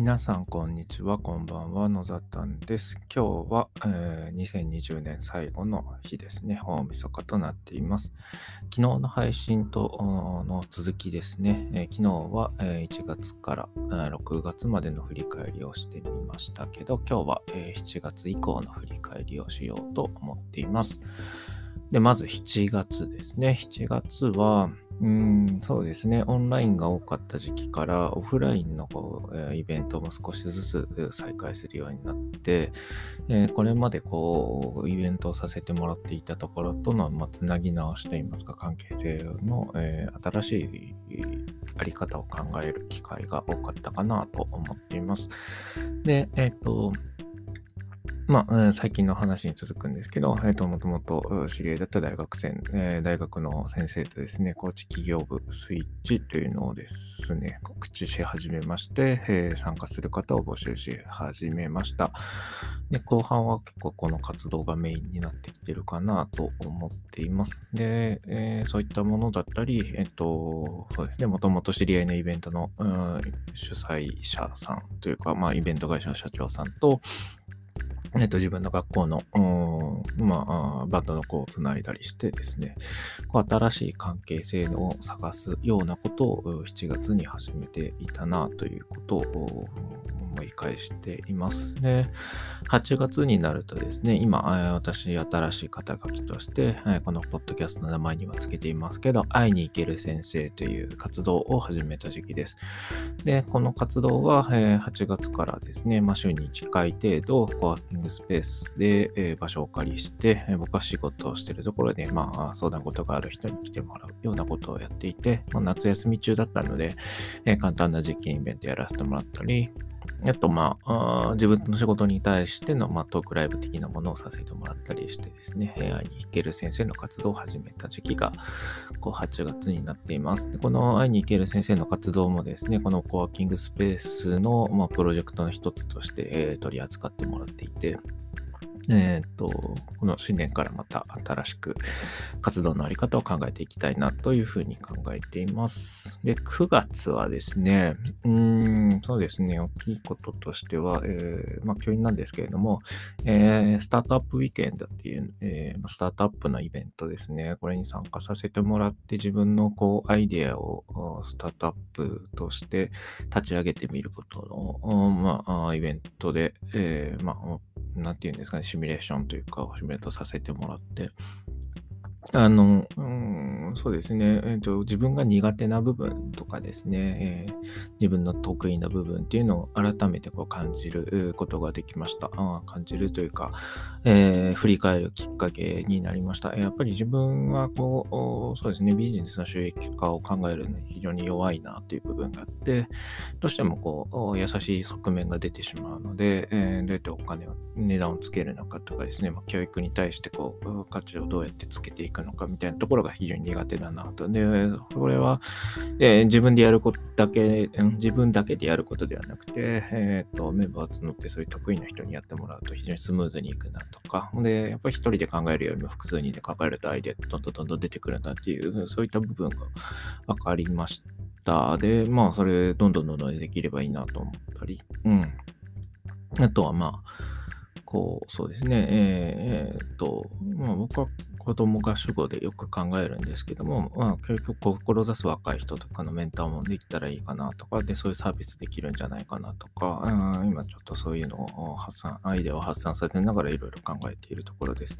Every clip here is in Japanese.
皆さん、こんにちは。こんばんは。野ざたんです。今日は、えー、2020年最後の日ですね。大晦日となっています。昨日の配信との続きですね。えー、昨日は、えー、1月から、え、6月までの振り返りをしてみましたけど、今日は、えー、7月以降の振り返りをしようと思っています。で、まず7月ですね。7月は、うん、そうですね。オンラインが多かった時期からオフラインのこうイベントも少しずつ再開するようになって、え、これまでこうイベントをさせてもらっていたところとの、まあ、つなぎ直しといいますか関係性の、え、新しいあり方を考える機会が多かったかなと思っています。で、えっ、ー、と、まあ、最近の話に続くんですけど、えっ、と、もともと知り合いだった大学生、えー、大学の先生とですね、高知企業部スイッチというのをですね、告知し始めまして、えー、参加する方を募集し始めました。で、後半は結構この活動がメインになってきてるかなと思っています。で、え、そういったものだったり、えっ、と、そうですね、もともと知り合いのイベントの、うん、主催者さんというか、まあ、イベント会社の社長さんと、えっと、自分の学校の、まあ、バンドの子をつないだりしてですね、こう新しい関係性を探すようなことを7月に始めていたなということを思い返していますね。8月になるとですね、今、私、新しい肩書きとして、このポッドキャストの名前にはつけていますけど、会いに行ける先生という活動を始めた時期です。で、この活動は8月からですね、まあ、週に1回程度、ングスペースでえ場所をお借りして、え僕は仕事をしているところで、まあ、相談事がある人に来てもらうようなことをやっていて、まあ、夏休み中だったので、え簡単な実験イベントやらせてもらったり、あと、まあ、自分の仕事に対しての、まあ、トークライブ的なものをさせてもらったりしてですね、部屋に行ける先生の活動を始めた時期が、こう、8月になっています。でこの会いに行ける先生の活動もですね、このコワーキングスペースの、まあ、プロジェクトの一つとして、えー、取り扱ってもらっていて、えっ、ー、と、この新年からまた新しく活動のあり方を考えていきたいなというふうに考えています。で、9月はですね、うーそうですね、大きいこととしては、えー、まあ、教員なんですけれども、えー、スタートアップウィーケンドっていう、えー、スタートアップのイベントですね、これに参加させてもらって自分のこう、アイデアをスタートアップとして立ち上げてみることの、まあ、イベントで、えー、まあ、なんていうんですかね、シミュレーションというか、シミュレートさせてもらって、あの、うん、そうですね、えーと、自分が苦手な部分とかですね、えー、自分の得意な部分っていうのを改めてこう感じることができました。あ感じるというか、えー、振り返るきっかけになりました。やっぱり自分はこう、そうですね、ビジネスの収益化を考えるのに非常に弱いなという部分があって、どうしてもこう、優しい側面が出てしまうので、えー、どうやってお金を、値段をつけるのかとかですね、まあ、教育に対してこう、価値をどうやってつけていくのかみたいなところが非常に苦手だなと。で、これは、えー、自分でやることだけ、自分だけでやることではなくて、えっ、ー、と、メンバー募ってそういう得意な人にやってもらうと非常にスムーズにいくなとか、で、やっぱり一人で考えるよりも複数人で考えるとアイデアどんどんどんどん出てくるんだっていう、そういった部分が分かりました。で、まあ、それ、どんどんどんどんできればいいなと思ったり、うん。あとは、まあ、こう、そうですね、えー、えー、っと、まあ、僕は子供が主語でよく考えるんですけども、まあ、結局志す若い人とかのメンターもできたらいいかなとか、で、そういうサービスできるんじゃないかなとか、うん、今ちょっとそういうのを発散、アイデアを発散させながらいろいろ考えているところです。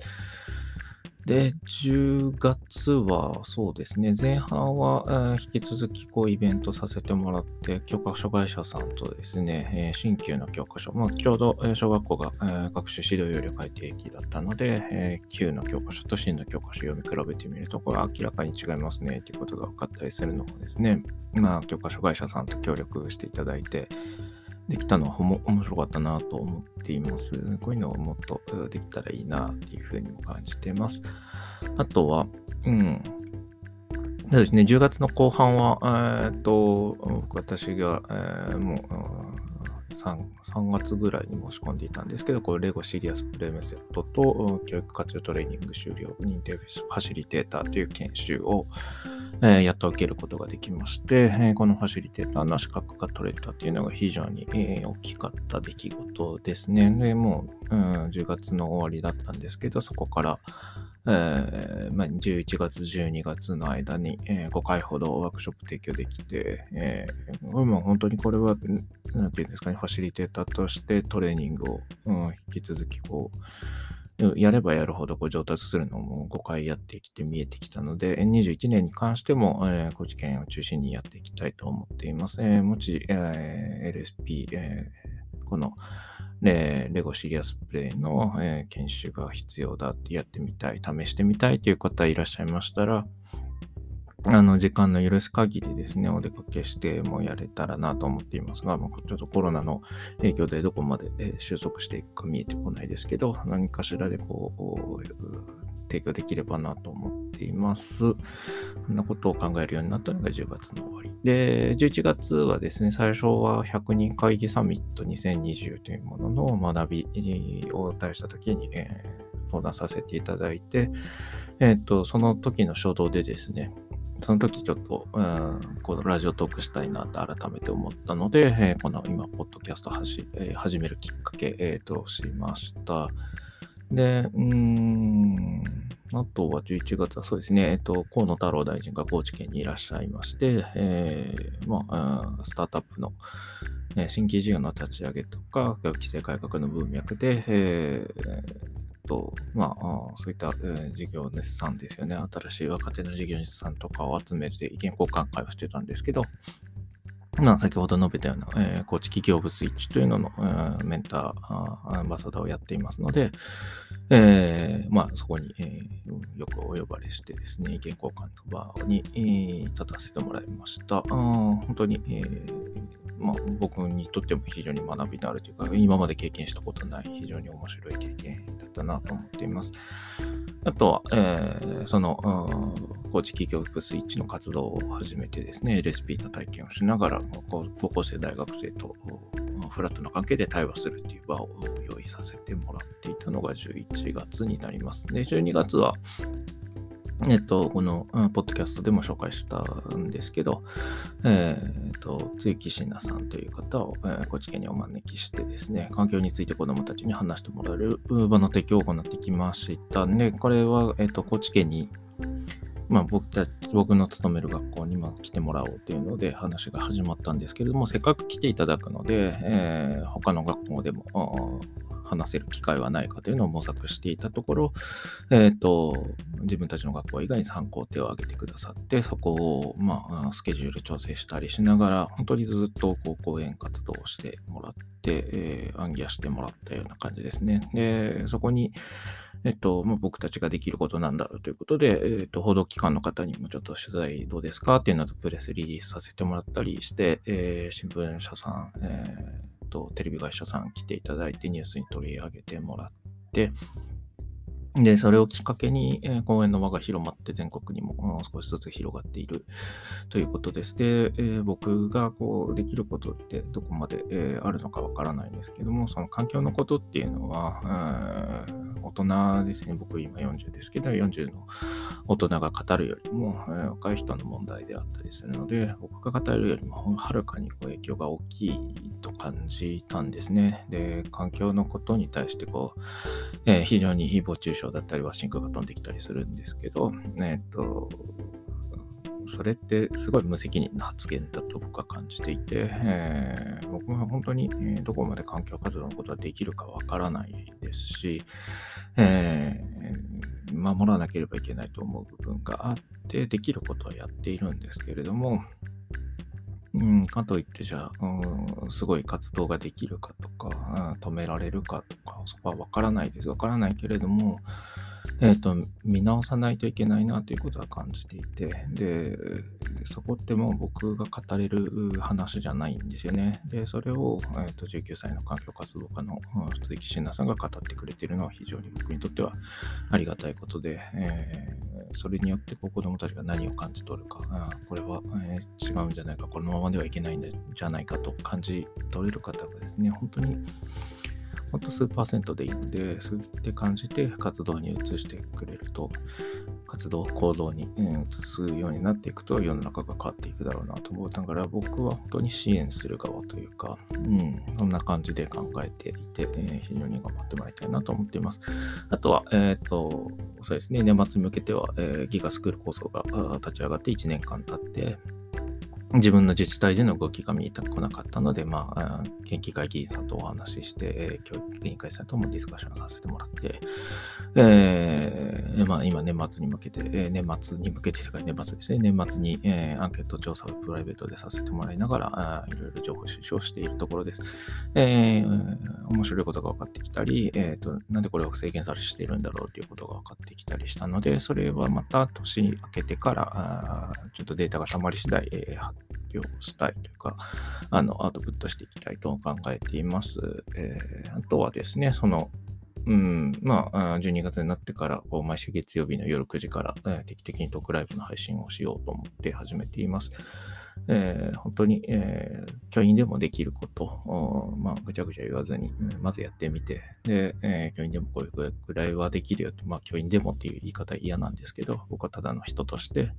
で、10月はそうですね、前半は、引き続きこうイベントさせてもらって、教科書会社さんとですね、えー、新旧の教科書、まあ、ちょうど、小学校が、えー、学習指導要領改定期だったので、えー、旧の教科書と新の教科書読み比べてみると、これは明らかに違いますねということが分かったりするのもですね、まあ、教科書会社さんと協力していただいて、できたのは面白かったなと思っています。こういうのをもっとできたらいいなっていうふうにも感じてます。あとは、うん。そうですね、10月の後半は、えっ、と、私が、えー、もう、3, 3月ぐらいに申し込んでいたんですけど、これレゴシリアスプレイメセットと教育活用トレーニング終了認定ファシリテーターという研修を、え、やっと受けることができまして、え、このファシリテーターの資格が取れたっていうのが非常に、え、大きかった出来事ですね。で、もう、うん、10月の終わりだったんですけど、そこから、えーまあ、11月、12月の間に、えー、5回ほどワークショップ提供できて、えー、もう本当にこれは、なんていうんですかね、ファシリテーターとしてトレーニングを、うん、引き続きこう、やればやるほどこう上達するのも5回やってきて見えてきたので、21年に関しても、えー、高知県を中心にやっていきたいと思っています。えー、もち、えー、LSP、えー、この、レゴシリアスプレイの、え、研修が必要だってやってみたい、試してみたいという方いらっしゃいましたら、あの、時間の許す限りですね、お出かけしてもやれたらなと思っていますが、まあ、ちょっとコロナの影響でどこまで、収束していくか見えてこないですけど、何かしらでこう、提供できればなと思っています。そんなことを考えるようになったのが10月の終わり。で、11月はですね、最初は100人会議サミット2020というものの学びを対したときに、えー、登壇させていただいて、えっ、ー、と、その時の衝動でですね、その時ちょっと、うん、このラジオトークしたいなと改めて思ったので、えー、この今、ポッドキャスト始,、えー、始めるきっかけ、えー、としました。で、うん、あとは11月はそうですね、え、ー、と、河野太郎大臣が高知県にいらっしゃいまして、えー、まあ、スタートアップの、新規事業の立ち上げとか、規制改革の文脈で、えーと、まあ、そういった、え、事業主さんですよね。新しい若手の事業主さんとかを集めて意見交換会をしてたんですけど、まあ、先ほど述べたような、えー、高知企業部スイッチというのの、えー、メンター、アンバサダーをやっていますので、えー、まあ、そこに、えー、よくお呼ばれしてですね、意見交換の場に、え、立たせてもらいました。あ本当に、えーまあ、僕にとっても非常に学びのあるというか、今まで経験したことない非常に面白い経験だったなと思っています。あとは、えー、その、高知企業部スイッチの活動を始めてですね、LSP の体験をしながら、高校生、大学生とフラットな関係で対話するっていう場を用意させてもらっていたのが11月になります。で、12月は、えっと、この、ポッドキャストでも紹介したんですけど、えー、っと、露木椎名さんという方を、えー、高知県にお招きしてですね、環境について子どもたちに話してもらえる場の提供を行ってきましたんで、これは、えっと、高知県に、まあ、僕たち、僕の勤める学校にま来てもらおうというので話が始まったんですけれども、せっかく来ていただくので、えー、他の学校でも、話せる機会はないかというのを模索していたところ、えっ、ー、と、自分たちの学校以外に3校手を挙げてくださって、そこを、まあ、スケジュール調整したりしながら、本当にずっとこう講演活動をしてもらって、えー、暗記してもらったような感じですね。で、そこに、えっと、まあ、僕たちができることなんだろうということで、えっと、報道機関の方にもちょっと取材どうですかっていうのとプレスリリースさせてもらったりして、えー、新聞社さん、えーと、テレビ会社さん来ていただいてニュースに取り上げてもらって、で、それをきっかけに、えー、公演の輪が広まって全国にも少しずつ広がっているということです。で、えー、僕がこうできることってどこまで、えー、あるのかわからないんですけども、その環境のことっていうのは、大人ですね、僕今40ですけど、40の大人が語るよりも、え若い人の問題であったりするので、僕が語るよりもはるかにこう影響が大きいと感じたんですね。で、環境のことに対してこう、え非常に誹謗中傷だったりは真空が飛んできたりするんですけど、えっ、と、それってすごい無責任な発言だと僕は感じていて、えー、僕は本当にどこまで環境活動のことができるかわからないですし、えー、守らなければいけないと思う部分があって、できることはやっているんですけれども、うん、かといってじゃあ、うん、すごい活動ができるかとか、止められるかとか、そこはわからないです。わからないけれども、え、ー、と、見直さないといけないなということは感じていて、で、そこってもう僕が語れる話じゃないんですよね。で、それを、えーと、19歳の環境活動家の鈴木慎奈さんが語ってくれているのは非常に僕にとってはありがたいことで、えー、それによってこう子供たちが何を感じ取るか、あこれは、えー、違うんじゃないか、このままではいけないんじゃないかと感じ取れる方がですね、本当にほんと数パーセントでいいので、そうって感じて活動に移してくれると、活動、行動に移すようになっていくと世の中が変わっていくだろうなと思う。だから僕は本当に支援する側というか、うん、そんな感じで考えていて、えー、非常に頑張ってもらいたいなと思っています。あとは、えっ、ー、と、そうですね、年末に向けては、えー、ギガスクール構想が立ち上がって1年間経って、自分の自治体での動きが見えてこなかったので、まあ、研究会議員さんとお話しして、教育委員会さんともディスカッションさせてもらって、えー、まあ、今、年末に向けて、年末に向けてとか、年末ですね、年末に、えー、アンケート調査をプライベートでさせてもらいながら、いろいろ情報収集をしているところです。えー、面白いことが分かってきたり、えーと、なんでこれを制限されしているんだろうということが分かってきたりしたので、それはまた年明けてから、ちょっとデータが溜まり次第、えー、表したいというか、あの、アウトプットしていきたいと考えています。えー、あとはですね、その、うん、まあ、12月になってから、こう毎週月曜日の夜9時から、えー、定期的にトークライブの配信をしようと思って始めています。えー、本当に、えー、教員でもできることを、まあ、ぐちゃぐちゃ言わずに、まずやってみて、で、えー、教員でもこういうぐらいはできるよと、まあ、教員でもっていう言い方嫌なんですけど、僕はただの人として、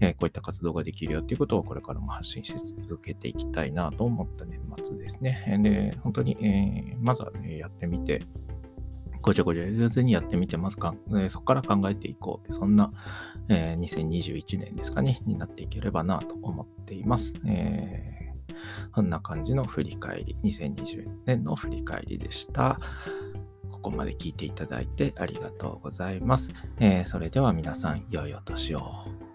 えこういった活動ができるよっていうことをこれからも発信し続けていきたいなと思った年末ですね。で、本当に、えまずは、ね、やってみて、ごちゃごちゃ言わずにやってみてますか、えー、そこから考えていこう。そんな、えー、2021年ですかね、になっていければなと思っています。えー、そんな感じの振り返り、2020年の振り返りでした。ここまで聞いていただいてありがとうございます。えー、それでは皆さん、良いお年を。